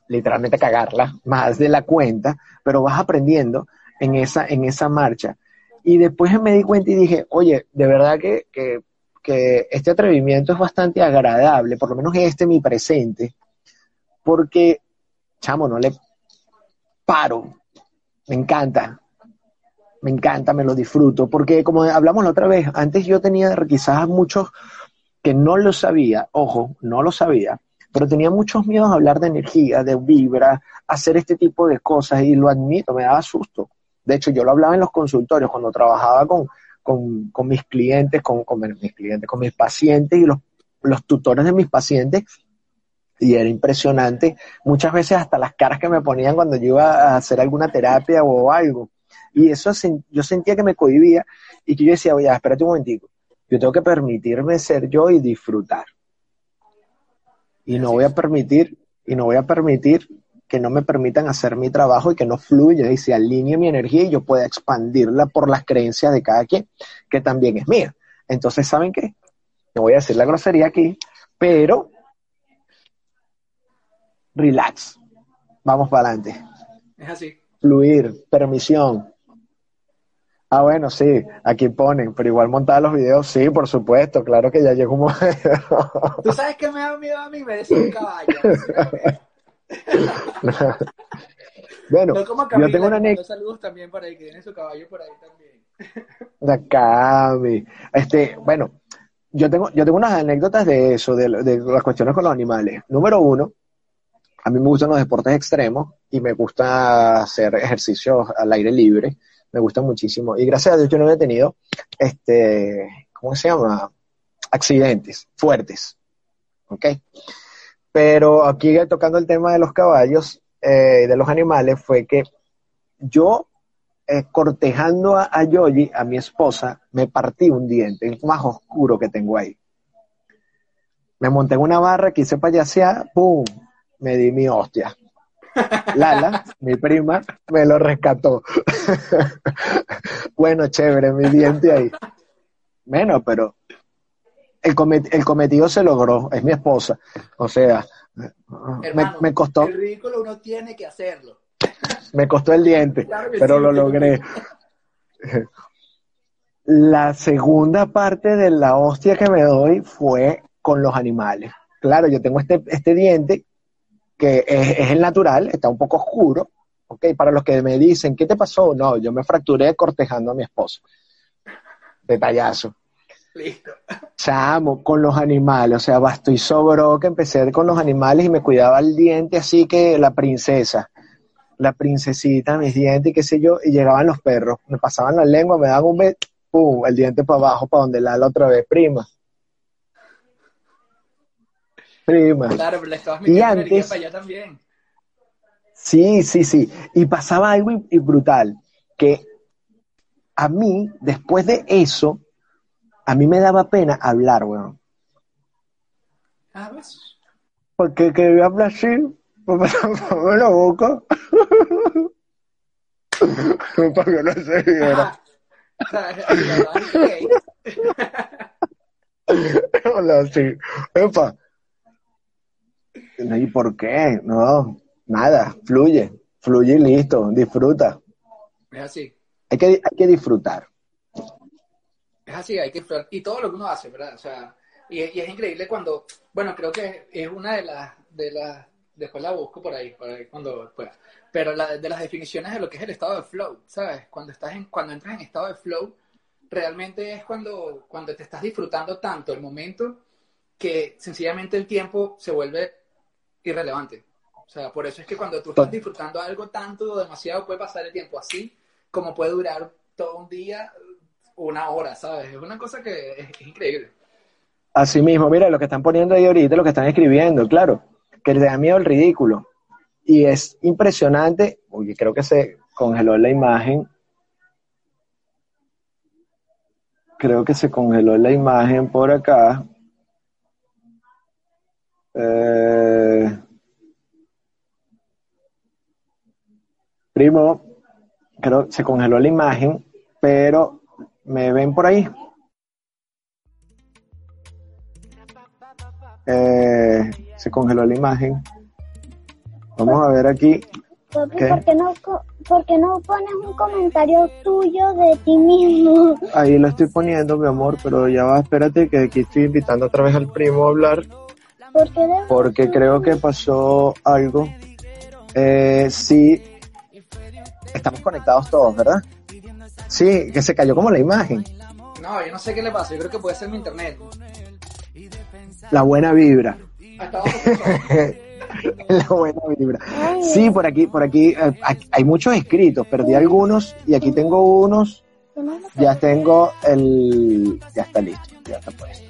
literalmente cagarla más de la cuenta, pero vas aprendiendo en esa, en esa marcha. Y después me di cuenta y dije, oye, de verdad que, que este atrevimiento es bastante agradable, por lo menos este mi presente, porque, chamo, no le paro, me encanta, me encanta, me lo disfruto, porque como hablamos la otra vez, antes yo tenía quizás muchos que no lo sabía, ojo, no lo sabía, pero tenía muchos miedos a hablar de energía, de vibra, hacer este tipo de cosas y lo admito, me daba susto. De hecho, yo lo hablaba en los consultorios cuando trabajaba con, con, con mis clientes, con, con mis clientes, con mis pacientes y los, los tutores de mis pacientes y era impresionante. Muchas veces hasta las caras que me ponían cuando yo iba a hacer alguna terapia o algo. Y eso yo sentía que me cohibía y que yo decía, oye, espérate un momentico, yo tengo que permitirme ser yo y disfrutar. Y no voy a permitir, y no voy a permitir que no me permitan hacer mi trabajo y que no fluya y se alinee mi energía y yo pueda expandirla por las creencias de cada quien, que también es mía. Entonces, ¿saben qué? No voy a decir la grosería aquí, pero relax. Vamos para adelante. Es así. Fluir, permisión. Ah, bueno, sí, aquí ponen, pero igual montar los videos, sí, por supuesto, claro que ya llegó un momento. ¿Tú sabes qué me da miedo a mí? Me decía un caballo. bueno, No como yo tengo una anécdota. saludos también por ahí, que tiene su caballo por ahí también. La Cami. Este, bueno, yo tengo, yo tengo unas anécdotas de eso, de, de las cuestiones con los animales. Número uno, a mí me gustan los deportes extremos y me gusta hacer ejercicios al aire libre. Me gusta muchísimo. Y gracias a Dios yo no he tenido, este, ¿cómo se llama? Accidentes fuertes. ¿Ok? Pero aquí tocando el tema de los caballos, eh, de los animales, fue que yo, eh, cortejando a, a Yogi, a mi esposa, me partí un diente, el más oscuro que tengo ahí. Me monté en una barra, quise payasear, ¡pum! Me di mi hostia. Lala, mi prima, me lo rescató. bueno, chévere, mi diente ahí. Bueno, pero el, comet- el cometido se logró, es mi esposa. O sea, me, Hermano, me costó, El ridículo uno tiene que hacerlo. me costó el diente, Claro pero sí, lo logré. La segunda parte de la hostia que me doy fue con los animales. Claro, yo tengo este, este diente que es, es el natural, está un poco oscuro. Ok, para los que me dicen, ¿qué te pasó? No, yo me fracturé cortejando a mi esposo. Detallazo. Listo. Chamo, con los animales, o sea, bastó y sobró que empecé con los animales y me cuidaba el diente así que la princesa, la princesita, mis dientes y qué sé yo, y llegaban los perros, me pasaban la lengua, me daban un beso, pum, el diente para abajo, para donde la otra vez, prima. Prima. Claro, pero le estabas Y metiendo energía antes- para allá también. Sí, sí, sí. Y pasaba algo y- y brutal, que a mí, después de eso, a mí me daba pena hablar, weón. Ah, ¿ves? Porque que yo hablo así, pues me la boca. Para que no se viera. Ok. Hablo así. Epa. ¿Y por qué? No, nada, fluye, fluye y listo, disfruta. Es así. Hay que, hay que disfrutar. Es así, hay que explorar. Y todo lo que uno hace, ¿verdad? O sea, y, y es increíble cuando, bueno, creo que es una de las, de las, después la busco por ahí, por ahí cuando pueda. Pero la, de las definiciones de lo que es el estado de flow, ¿sabes? Cuando estás en, cuando entras en estado de flow, realmente es cuando, cuando te estás disfrutando tanto el momento que sencillamente el tiempo se vuelve irrelevante. O sea, por eso es que cuando tú estás disfrutando algo tanto, demasiado, puede pasar el tiempo así, como puede durar todo un día, una hora, ¿sabes? Es una cosa que es, increíble. Así mismo, mira lo que están poniendo ahí ahorita, lo que están escribiendo, claro, que les da miedo el ridículo. Y es impresionante, uy, creo que se congeló la imagen. Creo que se congeló la imagen por acá. Eh, primo, creo que se congeló la imagen, pero ¿me ven por ahí? Eh, se congeló la imagen. Vamos a ver aquí. Papi, ¿Qué? ¿por qué, no, por qué no pones un comentario tuyo de ti mismo? Ahí lo estoy poniendo, mi amor, pero ya va, espérate que aquí estoy invitando otra vez al primo a hablar ¿Por qué de- porque creo que pasó algo. Eh, sí, estamos conectados todos, ¿verdad? Sí, que se cayó como la imagen. No, yo no sé qué le pasa, yo creo que puede ser mi internet. La buena vibra. Hasta la buena vibra. Sí, por aquí, por aquí eh, hay- hay muchos escritos, perdí algunos y aquí tengo unos Ya tengo el. Ya está listo, ya está puesto.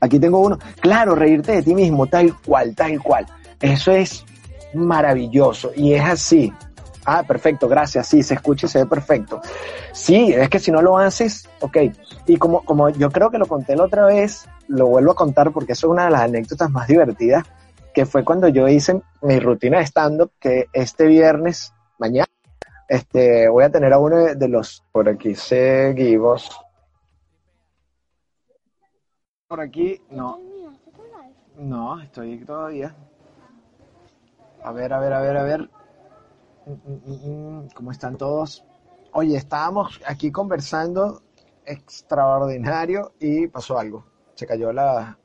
Aquí tengo uno. Claro, reírte de ti mismo, tal cual, tal cual. Eso es maravilloso y es así. Ah, perfecto, gracias. Sí, se escucha y se ve perfecto. Sí, es que si no lo haces, ok. Y como, como yo creo que lo conté la otra vez, lo vuelvo a contar porque eso es una de las anécdotas más divertidas, que fue cuando yo hice mi rutina de stand-up, que este viernes, mañana, este, voy a tener a uno de, los, por aquí seguimos. Por aquí, no, no, estoy todavía. A ver, a ver, a ver, a ver. Mm, mm, mm, ¿Cómo están todos? Oye, estábamos aquí conversando extraordinario y pasó algo. Se cayó la,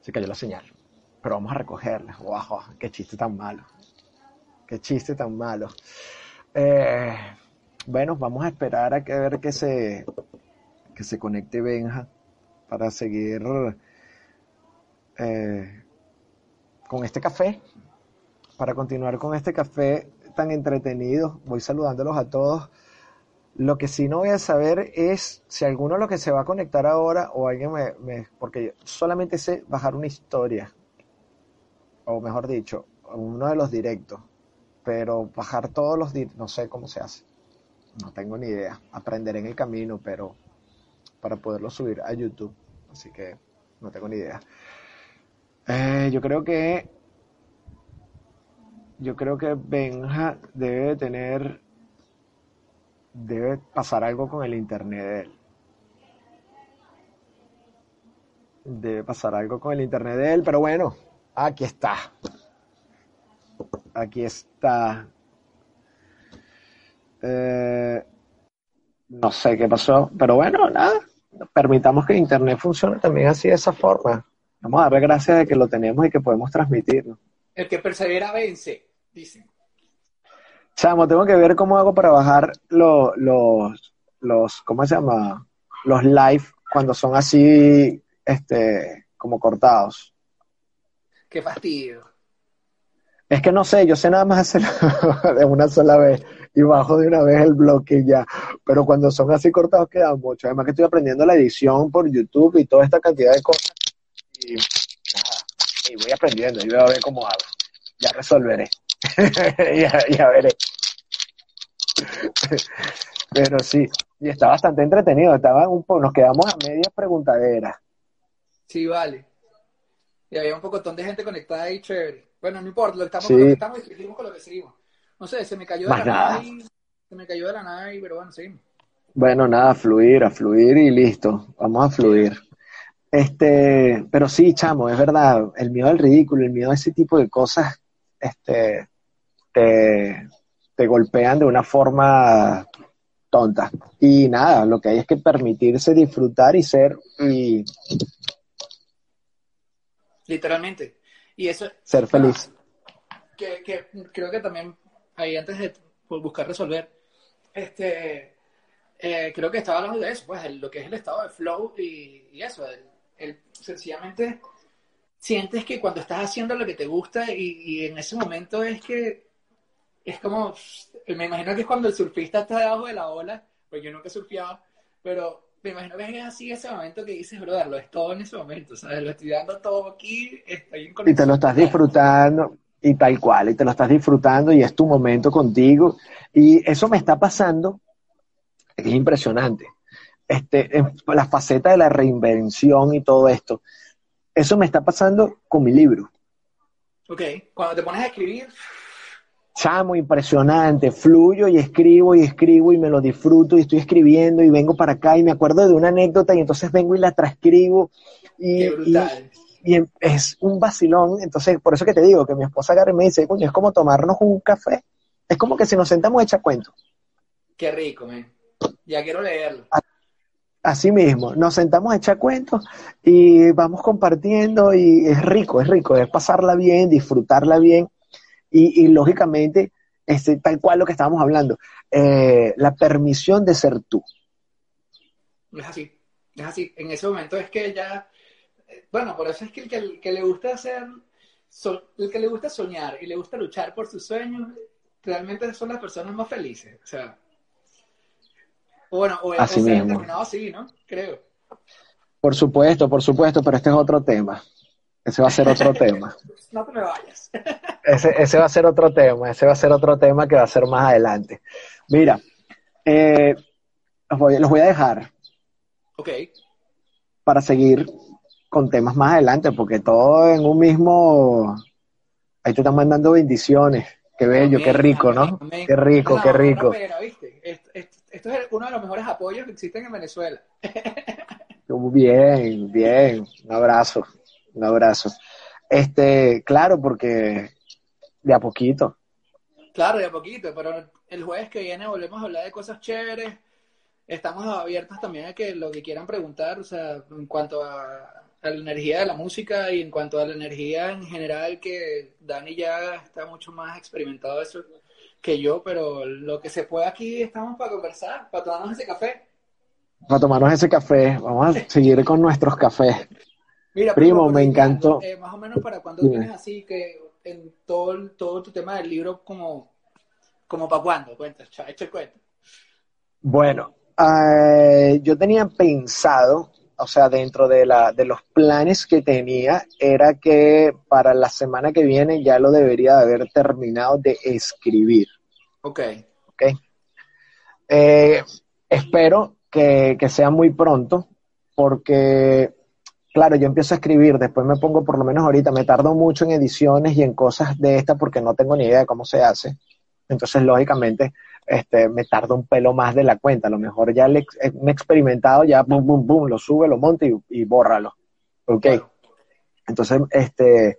se cayó la señal. Pero vamos a recogerla. Guau, qué chiste tan malo. Qué chiste tan malo. Eh, bueno, vamos a esperar a ver que se, que se conecte Benja. para seguir eh, con este café, para continuar con este café tan entretenido. Voy saludándolos a todos. Lo que sí no voy a saber es si alguno de los que se va a conectar ahora o alguien me, porque solamente sé bajar una historia, o mejor dicho, uno de los directos, pero bajar todos los directos, no sé cómo se hace, no tengo ni idea, aprenderé en el camino, pero para poderlo subir a YouTube, así que no tengo ni idea. Eh, yo creo que yo creo que Benja debe tener debe pasar algo con el internet de él. Debe pasar algo con el internet de él, pero bueno, aquí está. Aquí está. Eh, no sé qué pasó, pero bueno, nada. Permitamos que internet funcione también así de esa forma. Vamos a darle gracias de que lo tenemos y que podemos transmitirlo. El que persevera vence, dicen. Chamo, tengo que ver cómo hago para bajar los, los, ¿cómo se llama? Los live cuando son así, este, como cortados. Qué fastidio. Es que no sé, yo sé nada más hacerlo de una sola vez y bajo de una vez el bloque y ya. Pero cuando son así cortados quedan mucho. Además que estoy aprendiendo la edición por YouTube y toda esta cantidad de cosas. Y y voy aprendiendo y voy a ver cómo hago. Ya resolveré. ya, veré. Pero sí, y está bastante entretenido. Estaba un nos quedamos a media preguntadera. Sí, vale. Y había un pocotón de gente conectada ahí, chévere. Bueno, no importa, lo estamos, lo estamos y seguimos con lo que seguimos. No sé, se me cayó de la nada. se me cayó de la nada, pero bueno, seguimos. Bueno, nada, fluir, a fluir y listo. Vamos a fluir. Este, pero sí, chamo, es verdad, el miedo al ridículo, el miedo a ese tipo de cosas, este, te, te golpean de una forma tonta. Y nada, lo que hay es que permitirse disfrutar y ser y literalmente. Y eso ser feliz. Que, que, creo que también ahí antes de buscar resolver, este eh, creo que estaba hablando de eso, pues lo que es el estado de flow y, y eso, el, el, sencillamente sientes que cuando estás haciendo lo que te gusta y, en ese momento es que es como, me imagino que es cuando el surfista está debajo de la ola, porque yo nunca he surfeado, pero me imagino que es así ese momento que dices, brother, lo es todo en ese momento, ¿sabes? Lo estoy dando todo aquí, estoy en Y te lo estás disfrutando, y tal cual, y te lo estás disfrutando, y es tu momento contigo, y eso me está pasando, es impresionante este, la faceta de la reinvención y todo esto. Eso me está pasando con mi libro. Ok, cuando te pones a escribir. Chamo, impresionante, fluyo y escribo y escribo y me lo disfruto y estoy escribiendo y vengo para acá y me acuerdo de una anécdota y entonces vengo y la transcribo y, y, es un vacilón. Entonces, por eso que te digo que mi esposa agarra y me dice, coño, es como tomarnos un café. Es como que si nos sentamos a echar cuento. Qué rico, man. Ya quiero leerlo. Así mismo, nos sentamos a echar cuentos y vamos compartiendo y es rico, es rico, es pasarla bien, disfrutarla bien y, lógicamente, este, tal cual lo que estábamos hablando, eh, la permisión de ser tú. Es así, es así. En ese momento es que ya, eh, bueno, por eso es que el que, que le gusta hacer, el que le gusta soñar y le gusta luchar por sus sueños, realmente son las personas más felices. O sea, bueno, o, así así, ¿no? Creo. Por supuesto, por supuesto, pero este es otro tema. Ese va a ser otro tema. No te me vayas. ese, ese va a ser otro tema, ese va a ser otro tema que va a ser más adelante. Mira, eh, los, voy, los voy a dejar. Ok. Para seguir con temas más adelante, porque todo en un mismo... Ahí te están mandando bendiciones. Qué bello, qué rico, ¿no? Qué rico, qué rico. Esto, es uno de los mejores apoyos que existen en Venezuela. Bien, bien. Un abrazo, un abrazo. Este, claro, porque de a poquito. Claro, de a poquito, pero el jueves que viene volvemos a hablar de cosas chéveres. Estamos abiertos también a que lo que quieran preguntar, o sea, en cuanto a a la energía de la música y en cuanto a la energía en general, que Dani ya está mucho más experimentado eso que yo, pero lo que se puede aquí estamos para conversar, para tomarnos ese café. para tomarnos ese café. Vamos a seguir con nuestros cafés. Mira, Primo, me encantó. Eh, más o menos para cuando Dime. tienes así que en todo, todo tu tema del libro, como, como para cuándo, cuenta, cha- echa el cuento. Bueno, eh, yo tenía pensado, o sea, dentro de, la, de los planes que tenía, era que para la semana que viene ya lo debería de haber terminado de escribir. Ok, ¿ok? Eh, espero que, que sea muy pronto, porque, claro, yo empiezo a escribir, después me pongo, por lo menos ahorita, me tardo mucho en ediciones y en cosas de estas porque no tengo ni idea de cómo se hace. Entonces, lógicamente, este, me tardo un pelo más de la cuenta. A lo mejor ya le, eh, me he experimentado, ya, boom, boom, boom, lo sube, lo monta y, y bórralo. ¿Ok? Entonces, este,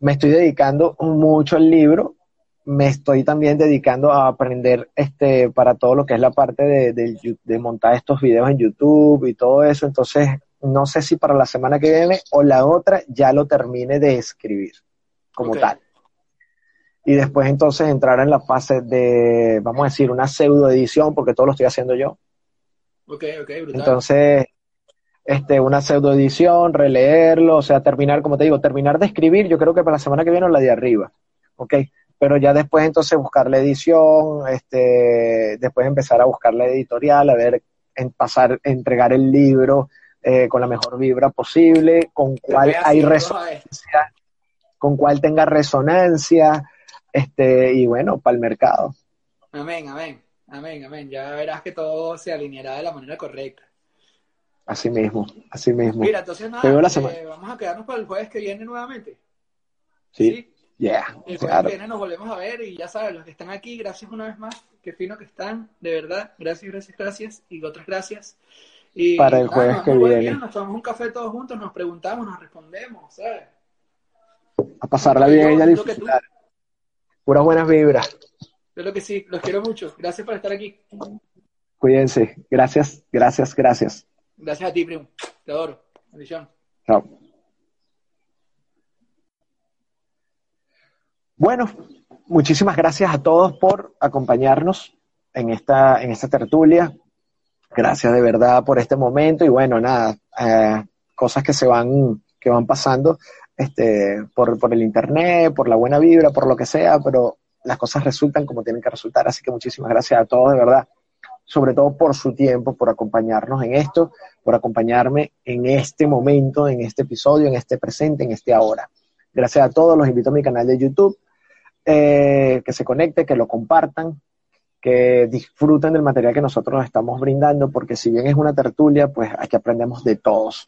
me estoy dedicando mucho al libro, me estoy también dedicando a aprender este, para todo lo que es la parte de, de yu- de montar estos videos en YouTube y todo eso. Entonces, no sé si para la semana que viene o la otra ya lo termine de escribir como tal. Y después entonces entrar en la fase de, vamos a decir, una pseudo edición, porque todo lo estoy haciendo yo. ok, ok, brutal. Entonces, este, una pseudo edición, releerlo, o sea, terminar, como te digo, terminar de escribir, yo creo que para la semana que viene o la de arriba, ¿ok? Pero ya después entonces buscar la edición, este, después empezar a buscar la editorial, a ver, en pasar, entregar el libro eh, con la mejor vibra posible, con cuál hay resonancia, con cuál tenga resonancia, este, y bueno, para el mercado. Amén, amén, amén, amén. Ya verás que todo se alineará de la manera correcta. Así mismo, así mismo. Mira, entonces nada, eh, vamos a quedarnos para el jueves que viene nuevamente. Sí, yeah, El jueves claro. que viene nos volvemos a ver y ya sabes, los que están aquí, gracias una vez más. Qué fino que están, de verdad. Gracias, gracias, gracias. Y otras gracias. Y Para el nada, jueves que viene. Nos tomamos un café todos juntos, nos preguntamos, nos respondemos, ¿sabes? A pasarla bien y a disfrutar. Puras buenas vibras. Lo que sí, los quiero mucho. Gracias por estar aquí. Cuídense. Gracias, gracias, gracias. Gracias a ti, primo. Te adoro. Bendición. Chao. Bueno, muchísimas gracias a todos por acompañarnos en esta, en esta tertulia. Gracias de verdad por este momento y bueno, nada, eh, cosas que se van, que van pasando este, por, el internet, por la buena vibra, por lo que sea, pero las cosas resultan como tienen que resultar. Así que muchísimas gracias a todos de verdad, sobre todo por su tiempo, por acompañarnos en esto, por acompañarme en este momento, en este episodio, en este presente, en este ahora. Gracias a todos, los invito a mi canal de YouTube, eh, que se conecten, que lo compartan, que disfruten del material que nosotros estamos brindando, porque si bien es una tertulia, pues aquí aprendemos de todos.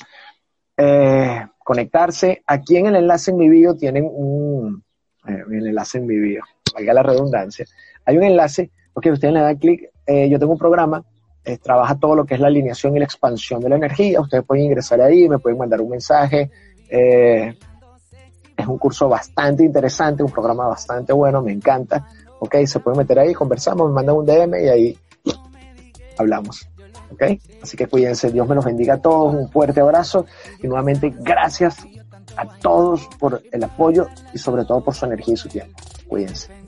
Eh, conectarse, aquí en el enlace en mi bio tienen un, eh, enlace en mi bio, valga la redundancia, hay un enlace, porque ustedes le dan clic, eh, yo tengo un programa, eh, trabaja todo lo que es la alineación y la expansión de la energía, ustedes pueden ingresar ahí, me pueden mandar un mensaje, eh, es un curso bastante interesante, un programa bastante bueno, me encanta. Ok, se pueden meter ahí, conversamos, me mandan un DM y ahí hablamos. Ok, así que cuídense, Dios me los bendiga a todos, un fuerte abrazo y nuevamente gracias a todos por el apoyo y sobre todo por su energía y su tiempo. Cuídense.